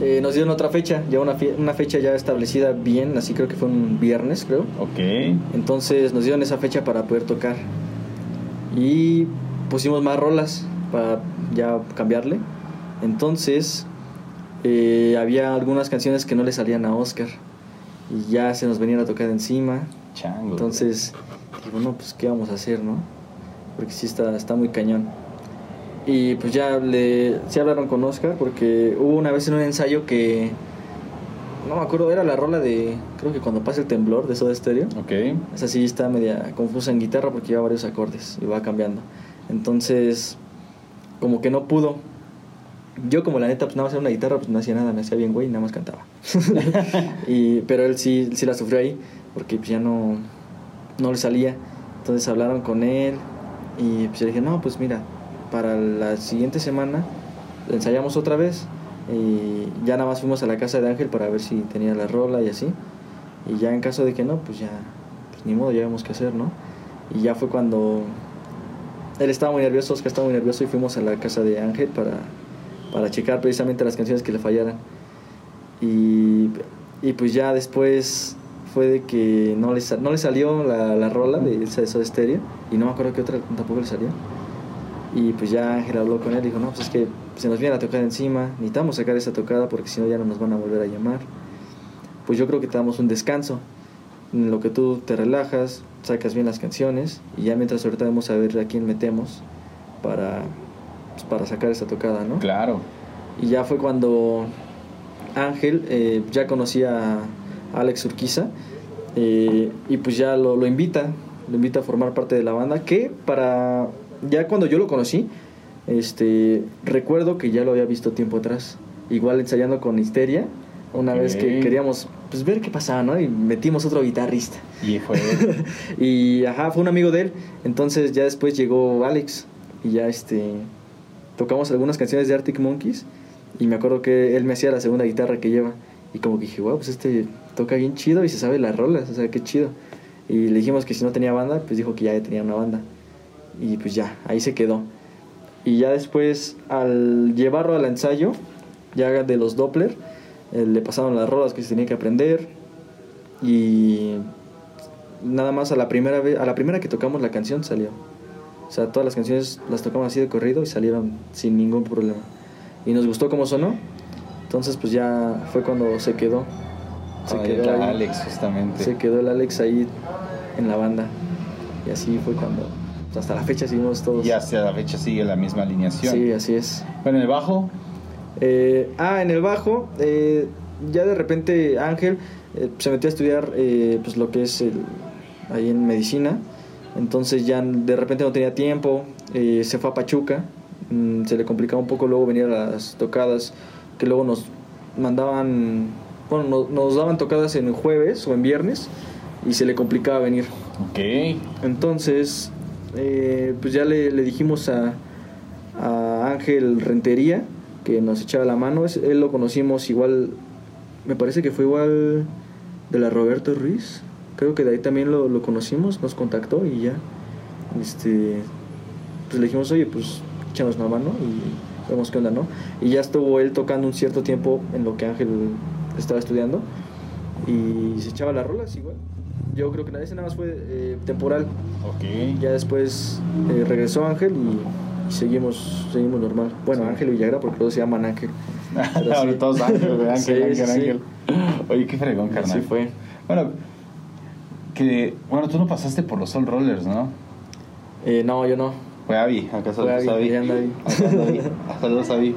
eh, nos dieron otra fecha, ya una, fie- una fecha ya establecida bien, así creo que fue un viernes, creo. Ok. Entonces nos dieron esa fecha para poder tocar. Y pusimos más rolas para ya cambiarle. Entonces eh, había algunas canciones que no le salían a Oscar. Y ya se nos venían a tocar encima. Chango. Entonces, digo, no, pues, ¿qué vamos a hacer, no? Porque sí está, está muy cañón. Y pues ya le, sí hablaron con Oscar porque hubo una vez en un ensayo que, no me acuerdo, era la rola de, creo que cuando pasa el temblor de Soda Stereo. Ok. Esa sí está media confusa en guitarra porque lleva varios acordes y va cambiando. Entonces, como que no pudo. Yo como la neta, pues nada más era una guitarra, pues no hacía nada, me hacía bien güey y nada más cantaba. y, pero él sí, sí la sufrió ahí porque pues ya no, no le salía. Entonces hablaron con él y pues le dije, no, pues mira, para la siguiente semana ensayamos otra vez y ya nada más fuimos a la casa de Ángel para ver si tenía la rola y así. Y ya en caso de que no, pues ya, pues ni modo, ya vemos qué hacer, ¿no? Y ya fue cuando él estaba muy nervioso, Oscar estaba muy nervioso y fuimos a la casa de Ángel para, para checar precisamente las canciones que le fallaran. Y, y pues ya después fue de que no le, no le salió la, la rola de esa de Soda Stereo y no me acuerdo qué otra tampoco le salió. Y pues ya Ángel habló con él y dijo, no, pues es que se nos viene la tocada encima, necesitamos sacar esa tocada porque si no ya no nos van a volver a llamar. Pues yo creo que te damos un descanso, en lo que tú te relajas, sacas bien las canciones y ya mientras ahorita vamos a ver a quién metemos para, pues, para sacar esa tocada, ¿no? Claro. Y ya fue cuando Ángel eh, ya conocía a Alex Urquiza eh, y pues ya lo, lo invita, lo invita a formar parte de la banda que para ya cuando yo lo conocí, este recuerdo que ya lo había visto tiempo atrás, igual ensayando con Histeria, una vez que queríamos pues ver qué pasaba, ¿no? Y metimos otro guitarrista. Y fue. y ajá, fue un amigo de él. Entonces ya después llegó Alex y ya este tocamos algunas canciones de Arctic Monkeys y me acuerdo que él me hacía la segunda guitarra que lleva y como que dije, wow, pues este toca bien chido y se sabe las rolas, o sea, qué chido. Y le dijimos que si no tenía banda, pues dijo que ya tenía una banda. Y pues ya, ahí se quedó. Y ya después, al llevarlo al ensayo, ya de los Doppler, eh, le pasaron las rolas que se tenía que aprender. Y nada más a la primera vez, a la primera que tocamos la canción salió. O sea, todas las canciones las tocamos así de corrido y salieron sin ningún problema. Y nos gustó cómo sonó. Entonces pues ya fue cuando se quedó. Se quedó, ahí. Alex, justamente. se quedó el Alex ahí en la banda. Y así fue cuando, hasta la fecha seguimos todos. Y hasta la fecha sigue la misma alineación. Sí, así es. Bueno, en el bajo, Eh, ah, en el bajo, eh, ya de repente Ángel eh, se metió a estudiar eh, pues lo que es el, ahí en medicina. Entonces ya de repente no tenía tiempo, eh, se fue a Pachuca, mm, se le complicaba un poco luego venir a las tocadas, que luego nos mandaban, bueno, no- nos daban tocadas en jueves o en viernes y se le complicaba venir. ok. Entonces, eh, pues ya le, dijimos a, a Ángel Rentería que nos echaba la mano. Él lo conocimos igual, me parece que fue igual de la Roberto Ruiz. Creo que de ahí también lo, lo conocimos, nos contactó y ya. Este, pues le dijimos, oye, pues échanos una mano y vemos qué onda, ¿no? Y ya estuvo él tocando un cierto tiempo en lo que Ángel estaba estudiando y se echaba las rolas igual. Yo creo que ese nada más fue eh, temporal. Ok. Ya después eh, regresó Ángel y, y seguimos seguimos normal. Bueno, Sí. Ángel Villagra porque todos se llaman Ángel. Ahora sí. todos Ángel, güey, Ángel, Sí, Ángel, sí, sí. Ángel. Oye, qué fregón, carnal. Así fue. Bueno, que, bueno, tú no pasaste por los Soul Rollers, ¿no? Eh, no, yo no. Fue Avi, acá saludos Avi, a Avi. Saludos a Avi.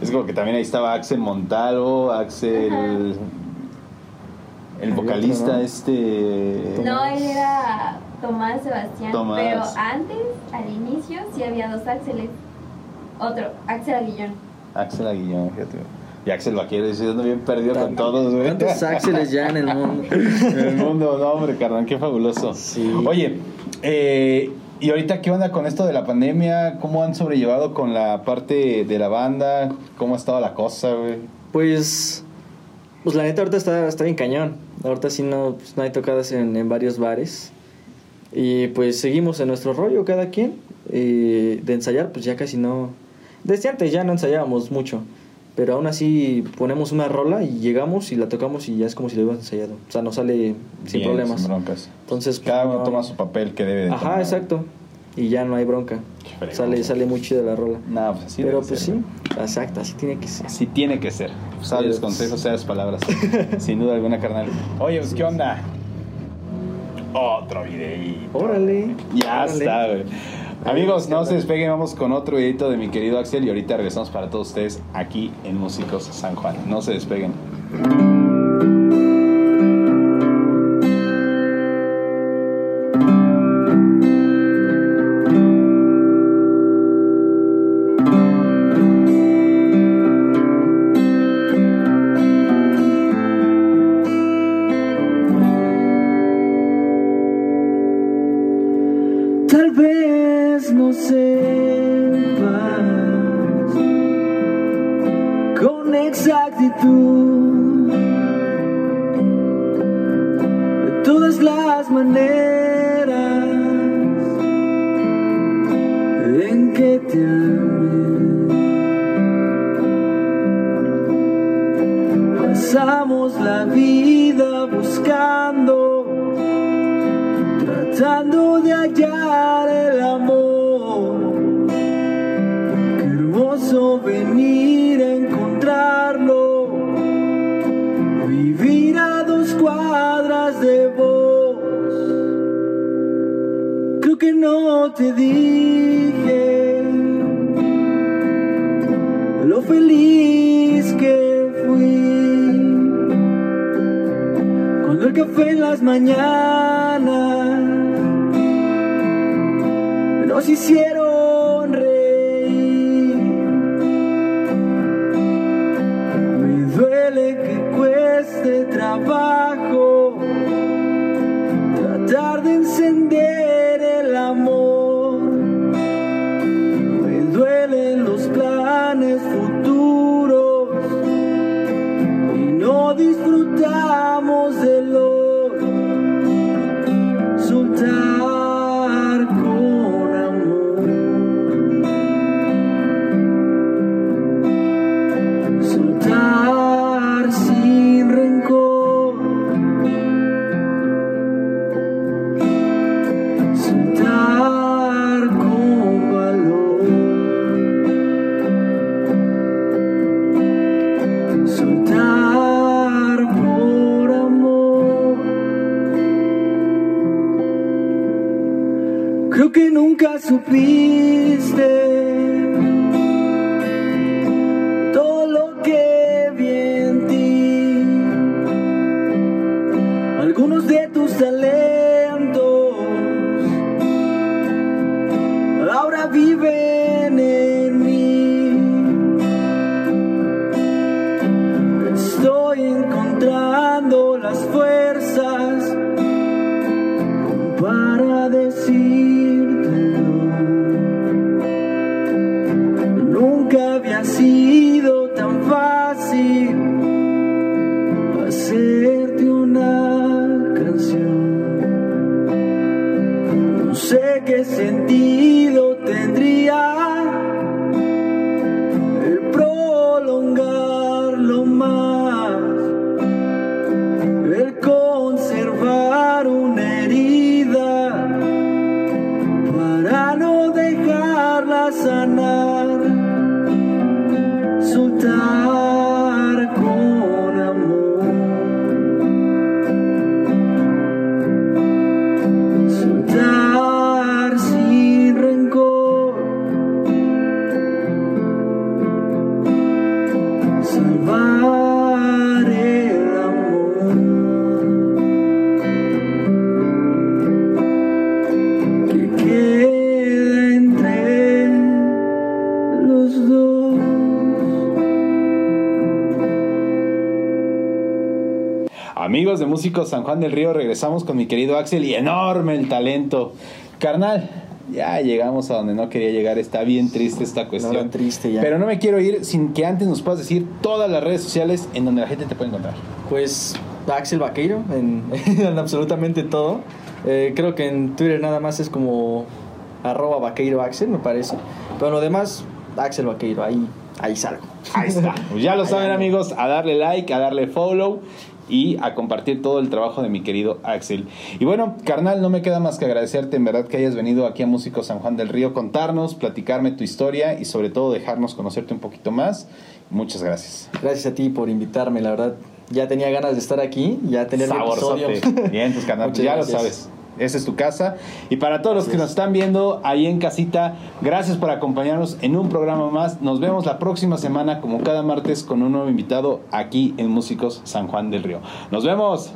Es como que también ahí estaba Axel Montalvo, Axel... El otro, vocalista ¿no? este... No, él era Tomás Sebastián, Tomás. pero antes, al inicio, sí había dos Axeles. Otro, Axel Aguillón. Axel Aguillón, fíjate. Y Axel Vaquero, dice, ando bien perdido con todos, güey. ¿Cuántos Axeles ya en el mundo? en el mundo, no, hombre, carnal, qué fabuloso. Sí. Oye, eh, ¿y ahorita qué onda con esto de la pandemia? ¿Cómo han sobrellevado con la parte de la banda? ¿Cómo ha estado la cosa, güey? Pues, pues la neta ahorita está, está bien cañón. Ahorita sí no, pues, no hay tocadas en, en varios bares. Y pues seguimos en nuestro rollo cada quien. Eh, de ensayar, pues ya casi no... Desde antes ya no ensayábamos mucho. Pero aún así ponemos una rola y llegamos y la tocamos y ya es como si lo hubiéramos ensayado. O sea, nos sale sin Bien, problemas. Sin broncas. Entonces, pues, Cada uno no- toma su papel que debe de Ajá, tomar. exacto. Y ya no hay bronca. Sale, sale muy chida la rola. Pues así Pero pues ser, sí, exacto, así tiene que ser. Así tiene que ser. Sabios consejos, seas palabras. Sin duda alguna, carnal. Oye, pues, ¿qué onda? Otro videíto. Órale. Ya órale. está, güey. Amigos, no se despeguen, vamos con otro videito de mi querido Axel y ahorita regresamos para todos ustedes aquí en Músicos San Juan. No se despeguen. sana. Músicos San Juan del Río, regresamos con mi querido Axel y enorme el talento. Carnal, ya llegamos a donde no quería llegar. Está bien triste esta cuestión. No, triste ya. Pero no me quiero ir sin que antes nos puedas decir todas las redes sociales en donde la gente te puede encontrar. Pues Axel Vaqueiro en, en absolutamente todo. Eh, creo que en Twitter nada más es como arroba vaqueiro Axel, me parece. Pero lo demás, Axel Vaqueiro, ahí, ahí salgo. Ahí está. Pues ya lo saben amigos, a darle like, a darle follow y a compartir todo el trabajo de mi querido Axel. Y bueno, carnal, no me queda más que agradecerte en verdad que hayas venido aquí a Músicos San Juan del Río, contarnos, platicarme tu historia y sobre todo dejarnos conocerte un poquito más. Muchas gracias. Gracias a ti por invitarme, la verdad. Ya tenía ganas de estar aquí, ya tener un episodio. Bien, tus canales, ya gracias. lo sabes. Esa es tu casa. Y para todos los que nos están viendo ahí en casita, gracias por acompañarnos en un programa más. Nos vemos la próxima semana, como cada martes, con un nuevo invitado aquí en Músicos San Juan del Río. Nos vemos.